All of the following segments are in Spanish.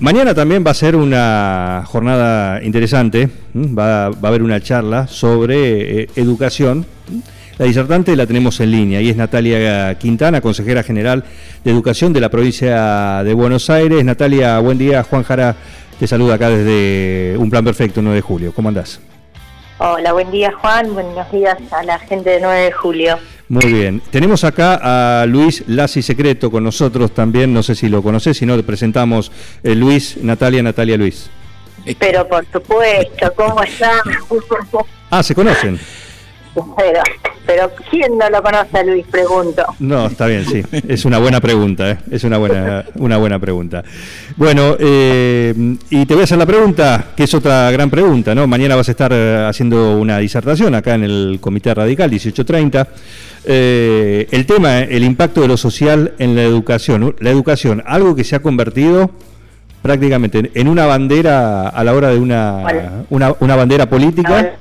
Mañana también va a ser una jornada interesante, va, va a haber una charla sobre eh, educación. La disertante la tenemos en línea y es Natalia Quintana, consejera general de Educación de la provincia de Buenos Aires. Natalia, buen día. Juan Jara te saluda acá desde Un Plan Perfecto, 9 de julio. ¿Cómo andás? Hola, buen día Juan, buenos días a la gente de 9 de julio. Muy bien. Tenemos acá a Luis Lassi Secreto con nosotros también, no sé si lo conoces, si no, le presentamos eh, Luis, Natalia, Natalia, Luis. Pero por supuesto, ¿cómo está? Ah, ¿se conocen? pero, pero ¿quién no lo conoce a Luis? Pregunto. No, está bien, sí. Es una buena pregunta, ¿eh? es una buena, una buena pregunta. Bueno, eh, y te voy a hacer la pregunta, que es otra gran pregunta, ¿no? Mañana vas a estar eh, haciendo una disertación acá en el Comité Radical, 1830. Eh, el tema, el impacto de lo social en la educación. La educación, algo que se ha convertido prácticamente en una bandera a la hora de una, Hola. una, una bandera política.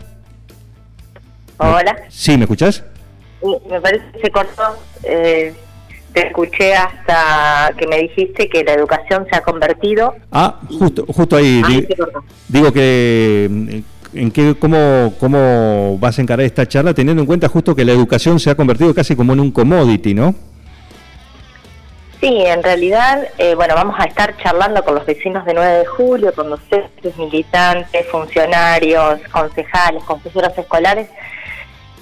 Hola. Hola. Sí, ¿me escuchás? Sí, Me parece que se cortó. eh, te escuché hasta que me dijiste que la educación se ha convertido. Ah, justo, justo ahí. Cortó. digo que en qué, cómo, cómo vas a encarar esta charla teniendo en cuenta justo que la educación se ha convertido casi como en un commodity, ¿no? Sí, en realidad, eh, bueno, vamos a estar charlando con los vecinos de 9 de julio, con docentes, militantes, funcionarios, concejales, consejeros escolares.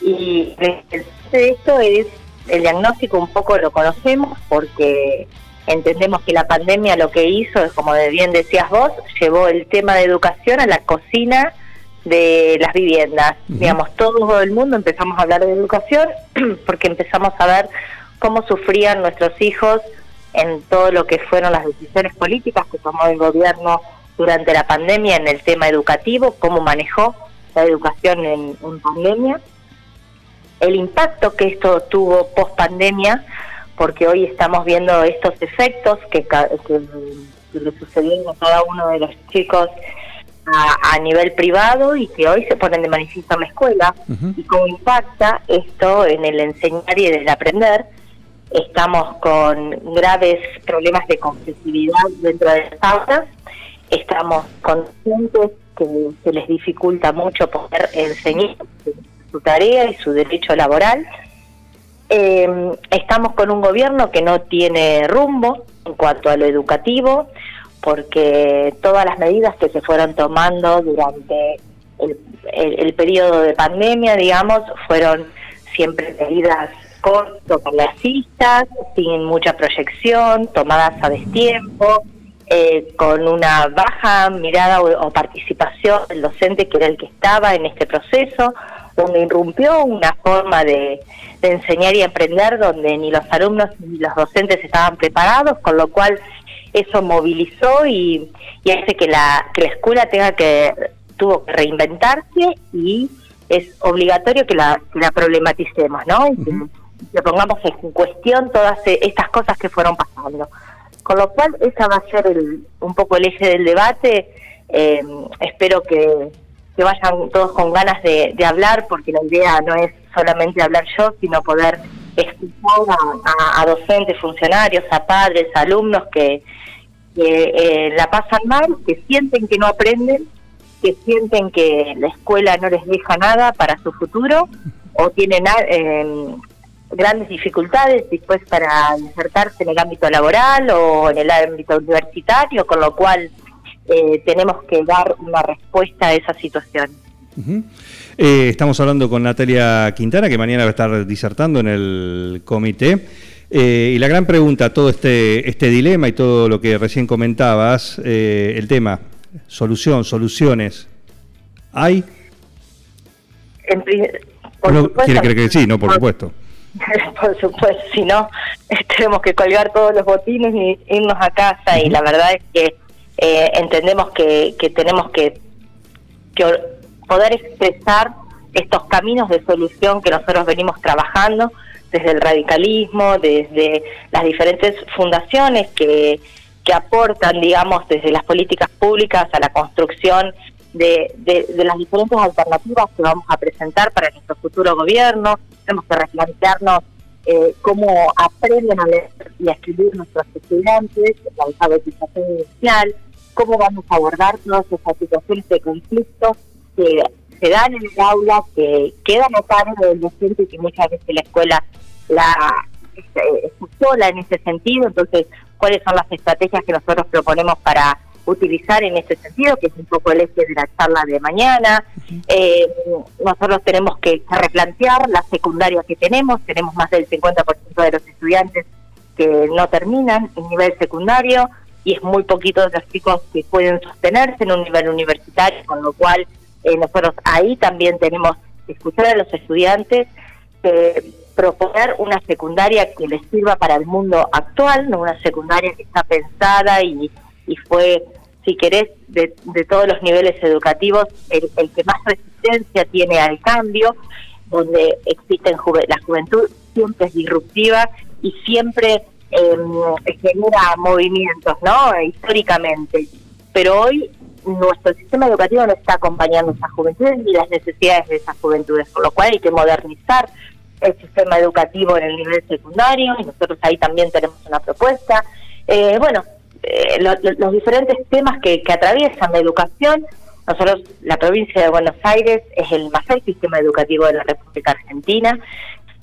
Y de esto es el diagnóstico, un poco lo conocemos porque entendemos que la pandemia lo que hizo es, como bien decías vos, llevó el tema de educación a la cocina de las viviendas. Digamos, todo el mundo empezamos a hablar de educación porque empezamos a ver cómo sufrían nuestros hijos en todo lo que fueron las decisiones políticas que tomó el gobierno durante la pandemia en el tema educativo, cómo manejó la educación en, en pandemia, el impacto que esto tuvo post pandemia, porque hoy estamos viendo estos efectos que, que, que le sucedieron a cada uno de los chicos a, a nivel privado y que hoy se ponen de manifiesto en la escuela y cómo impacta esto en el enseñar y en el aprender. Estamos con graves problemas de competitividad dentro de las aulas, estamos conscientes que se les dificulta mucho poder enseñar su tarea y su derecho laboral. Eh, estamos con un gobierno que no tiene rumbo en cuanto a lo educativo, porque todas las medidas que se fueron tomando durante el, el- periodo de pandemia, digamos, fueron siempre medidas corto cistas, sin mucha proyección, tomadas a destiempo, eh, con una baja mirada o, participación del docente que era el que estaba en este proceso, donde irrumpió una forma de enseñar y aprender donde ni los alumnos ni los docentes estaban preparados, con lo cual eso movilizó y, y hace que la, que la escuela tenga que tuvo que reinventarse y es obligatorio que la, que la problematicemos, ¿no? Y que, que pongamos en cuestión todas e- estas cosas que fueron pasando. Con lo cual, esa va a ser el- un poco el eje del debate. Eh, espero que, que vayan todos con ganas de, de hablar, porque la idea no es solamente hablar yo, sino poder escuchar a, a- a docentes, funcionarios, a padres, a alumnos que, que eh, la pasan mal, que sienten que no aprenden, que sienten que la escuela no les deja nada para su futuro o tienen a- eh, grandes dificultades después para insertarse en el ámbito laboral o en el ámbito universitario, con lo cual eh, tenemos que dar una respuesta a esa situación. Eh, estamos hablando con Natalia Quintana, que mañana va a estar disertando en el comité. Eh, y la gran pregunta, todo este, este dilema y todo lo que recién comentabas, eh, el tema, solución, soluciones, ¿hay? En pri- por Uno supuesto- quiere creer que sí, no, por supuesto. por supuesto, si no, tenemos que colgar todos los botines y irnos a casa y la verdad es que eh, entendemos que, que tenemos que, que poder expresar estos caminos de solución que nosotros venimos trabajando desde el radicalismo, desde las diferentes fundaciones que, que aportan, digamos, desde las políticas públicas a la construcción de, de, las diferentes alternativas que vamos a presentar para nuestro futuro gobierno. Tenemos que replantearnos eh, cómo aprenden a leer y a escribir nuestros estudiantes, la alfabetización inicial, cómo vamos a abordar todas esas situaciones de conflicto que se dan en el aula, que quedan a cargo del docente y que muchas veces la escuela la este, sola en ese sentido. Entonces, ¿cuáles son las estrategias que nosotros proponemos para utilizar en ese sentido, que es un poco el eje de la charla de mañana. Eh, nosotros tenemos que replantear la secundaria que tenemos, tenemos más del 50% de los estudiantes que no terminan en nivel secundario y es muy poquito de los chicos que pueden sostenerse en un nivel universitario, con lo cual eh, nosotros ahí también tenemos escuchar a los estudiantes, eh, proponer una secundaria que les sirva para el mundo actual, una secundaria que está pensada y, fue si querés, de, todos los niveles educativos, el, que más resistencia tiene al cambio, donde existen la juventud siempre es disruptiva y siempre eh, genera movimientos, ¿no? Históricamente. Pero hoy nuestro sistema educativo no está acompañando a esas juventudes ni las necesidades de esas juventudes, por lo cual hay que modernizar el sistema educativo en el nivel secundario y nosotros ahí también tenemos una propuesta. Eh, bueno, eh, los diferentes temas que, atraviesan la educación. Nosotros, la provincia de Buenos Aires es el mayor sistema educativo de la República Argentina.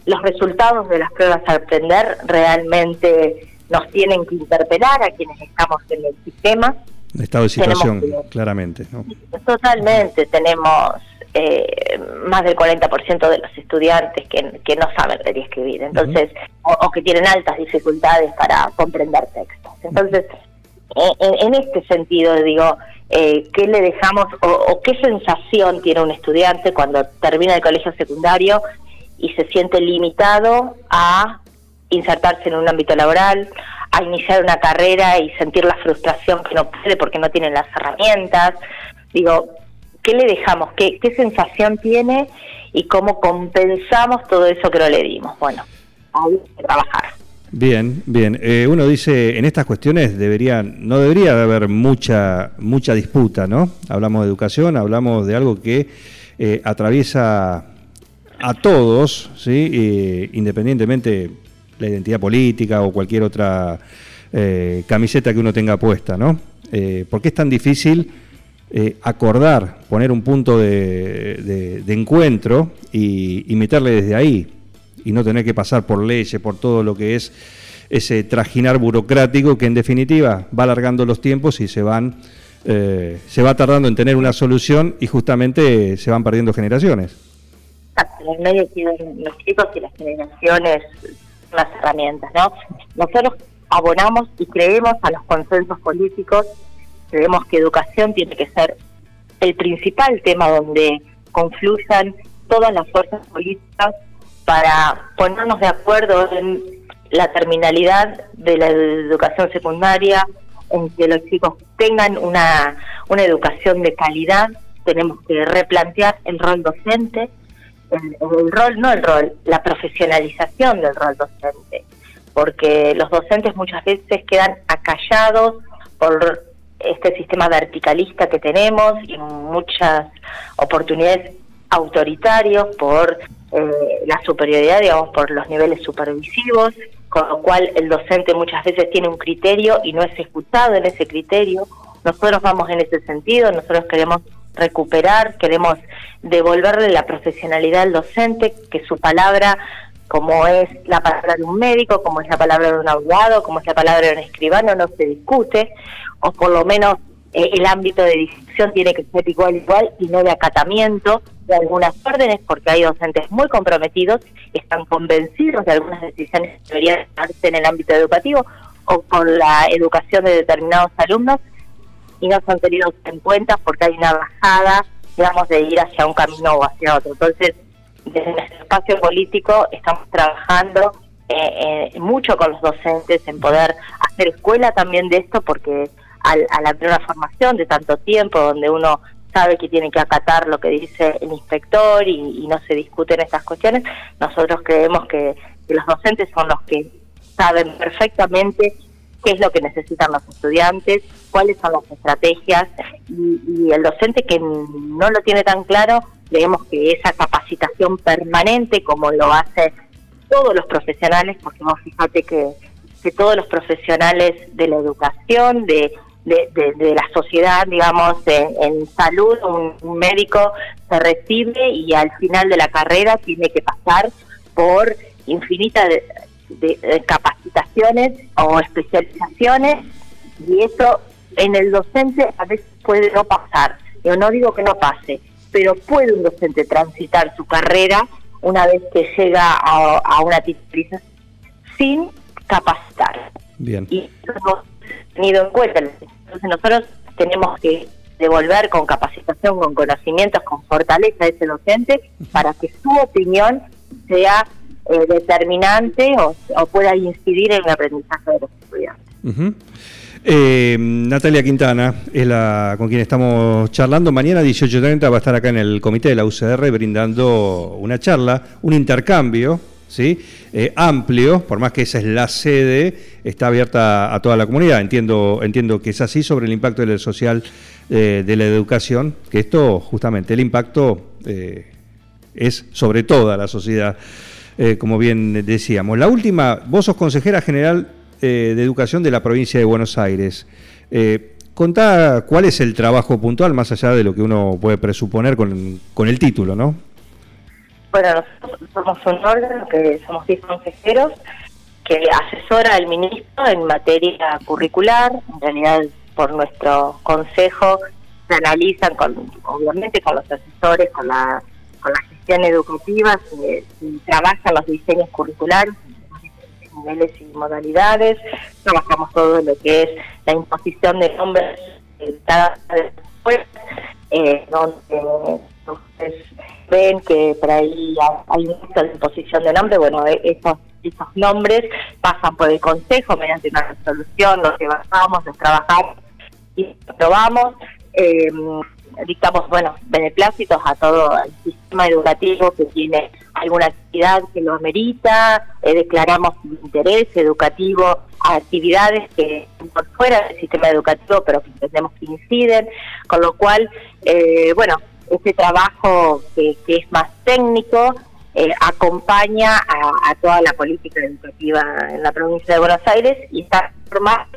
Los resultados de las pruebas a aprender realmente nos tienen que interpelar a quienes estamos en el sistema. Estado de situación, claramente. Totalmente. Tenemos eh, más del 40% de los estudiantes que, que no saben leer y escribir, entonces, o, que tienen altas dificultades para comprender textos. Entonces, en, este sentido, digo, eh, ¿qué le dejamos o, qué sensación tiene un estudiante cuando termina el colegio secundario y se siente limitado a insertarse en un ámbito laboral, a iniciar una carrera y sentir la frustración que no puede porque no tienen las herramientas? Digo, ¿qué le dejamos? ¿Qué, qué sensación tiene? Y cómo compensamos todo eso que no le dimos. Bueno, hay que trabajar. Bien, bien. Eh, uno dice, en estas cuestiones debería, no debería haber mucha, mucha disputa, ¿no? Hablamos de educación, hablamos de algo que eh, atraviesa a todos, ¿sí? Eh, independientemente la identidad política o cualquier otra camiseta que uno tenga puesta, ¿no? ¿Por qué es tan difícil acordar, poner un punto de, encuentro y, meterle desde ahí? y no tener que pasar por leyes, por todo lo que es ese trajinar burocrático que en definitiva va alargando los tiempos y se van eh, se va tardando en tener una solución y justamente se van perdiendo generaciones. En el medio los chicos y las generaciones las herramientas, ¿no? Nosotros abonamos y creemos a los consensos políticos, creemos que educación tiene que ser el principal tema donde confluyan todas las fuerzas políticas para ponernos de acuerdo en la terminalidad de la educación secundaria, en que los chicos tengan una, una educación de calidad, tenemos que replantear el rol docente, el, rol, no el rol, la profesionalización del rol docente, porque los docentes muchas veces quedan acallados por este sistema verticalista que tenemos y muchas oportunidades autoritarios por eh, la superioridad, digamos, por los niveles supervisivos, con lo cual el docente muchas veces tiene un criterio y no es escuchado en ese criterio. Nosotros vamos en ese sentido, nosotros queremos recuperar, queremos devolverle la profesionalidad al docente, que su palabra, como es la palabra de un médico, como es la palabra de un abogado, como es la palabra de un escribano, no se discute, o por lo menos eh, el ámbito de discusión tiene que ser igual igual y no de acatamiento de algunas órdenes porque hay docentes muy comprometidos, están convencidos de algunas decisiones que deberían darse en el ámbito educativo o con la educación de determinados alumnos no son tenidos en cuenta porque hay una bajada, digamos, de ir hacia un camino o hacia otro. Entonces, desde nuestro espacio político estamos trabajando eh, eh, mucho con los docentes en poder hacer escuela también de esto porque al, al haber una formación de tanto tiempo donde uno sabe que tiene que acatar lo que dice el inspector y, y no se discuten estas cuestiones. Nosotros creemos que, que los docentes son los que saben perfectamente qué es lo que necesitan los estudiantes, cuáles son las estrategias y, el docente que no lo tiene tan claro, creemos que esa capacitación permanente como lo hace todos los profesionales, porque vos fíjate que, que todos los profesionales de la educación, de, de, la sociedad, digamos, en, salud, un, un médico se recibe y al final de la carrera tiene que pasar por infinitas de, de- de capacitaciones o especializaciones y eso en el docente a veces puede no pasar. Yo no digo que no pase, pero puede un docente transitar su carrera una vez que llega a, a una titulación sin capacitar. Bien. Y eso es tenido en cuenta. Entonces nosotros tenemos que devolver con capacitación, con conocimientos, con fortaleza a ese docente para que su opinión sea eh, determinante o, pueda incidir en el aprendizaje de los estudiantes. Eh, Natalia Quintana es la con quien estamos charlando. Mañana 18.30 va a estar acá en el comité de la UCR brindando una charla, un intercambio ¿sí? Eh, amplio, por más que esa es la sede, está abierta a toda la comunidad. Entiendo, entiendo que es así sobre el impacto del social de la educación, que esto justamente, el impacto es sobre toda la sociedad, eh, como bien decíamos. La última, vos sos consejera general eh, de Educación de la provincia de Buenos Aires. Eh, contá cuál es el trabajo puntual, más allá de lo que uno puede presuponer con, con el título, ¿no? Bueno, nosotros somos un órgano que somos 10 consejeros que asesora al ministro en materia curricular. En realidad, por nuestro consejo se analizan, con, obviamente, con los asesores, con la, con la educativa, se, se trabajan los diseños curriculares en niveles y modalidades. Trabajamos todo lo que es la imposición de nombres de cada eh, donde ustedes ven que por ahí hay un acto de imposición de nombre, bueno, eh, esos, esos nombres pasan por el Consejo mediante una resolución, los llevamos, los trabajamos y los aprobamos. Eh, dictamos, bueno, beneplácitos a todo el sistema educativo que tiene alguna actividad que lo amerita, eh, declaramos interés educativo a actividades que por fuera del sistema educativo, pero que entendemos que inciden, con lo cual, eh, bueno, ese trabajo que, que es más técnico eh, acompaña a, a toda la política educativa en la provincia de Buenos Aires y está formada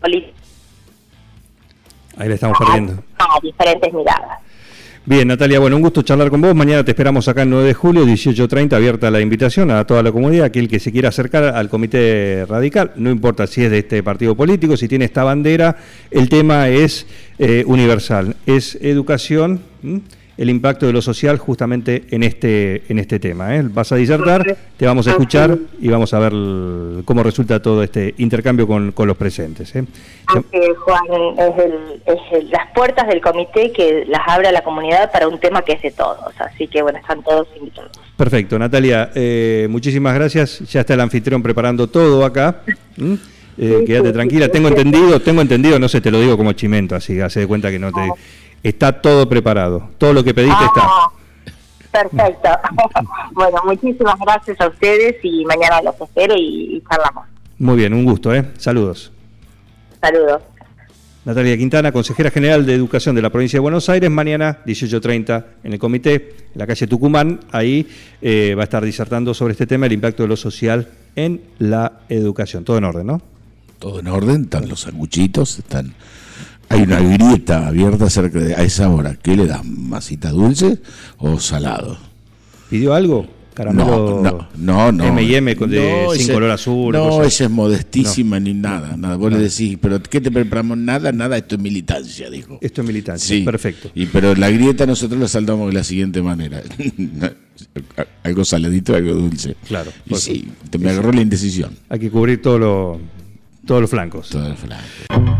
política Ahí le estamos perdiendo. a diferentes miradas. Bien, Natalia, bueno, un gusto charlar con vos. Mañana te esperamos acá el 9 de julio, 18.30, abierta la invitación a toda la comunidad, aquel que se quiera acercar al comité radical, no importa si es de este partido político, si tiene esta bandera, el tema es eh, universal, es educación, ¿m? El impacto de lo social justamente en este, en este tema. ¿eh? Vas a disertar, te vamos a escuchar y vamos a ver cómo resulta todo este intercambio con, con los presentes. ¿eh? Aunque Juan es, el- es el- las puertas del comité que las abre a la comunidad para un tema que es de todos. Así que bueno, están todos invitados. Perfecto, Natalia, eh, muchísimas gracias. Ya está el anfitrión preparando todo acá. ¿Mm? Eh, quédate tranquila. Tengo entendido, tengo entendido, no sé, te lo digo como chimento, así, hace de cuenta que no te. Está todo preparado. Todo lo que pediste está. Ah, perfecto. bueno, muchísimas gracias a ustedes y mañana los espero y, y charlamos. Muy bien, un gusto, ¿eh? Saludos. Saludos. Natalia Quintana, consejera general de Educación de la provincia de Buenos Aires, mañana 18.30 en el comité, en la calle Tucumán, ahí eh, va a estar disertando sobre este tema, el impacto de lo social en la educación. Todo en orden, ¿no? Todo en orden, están los sanguchitos, están. Hay una grieta abierta cerca de a esa hora. ¿Qué le dan? ¿Masita dulce o salado? ¿Pidió algo? Caramelo No, no, no, no. M&M con- de- No, sin ese- color azul. No, esa es modestísima ni nada, nada. Vos le decís, pero ¿qué te preparamos? Nada, nada, esto es militancia, dijo. Esto es militancia, Sí, perfecto. Y pero la grieta nosotros la saltamos de la siguiente manera. algo saladito, algo dulce. Claro, Y sí, te me agarró la indecisión. Hay que cubrir todo lo- todos los flancos. Todo el flanco.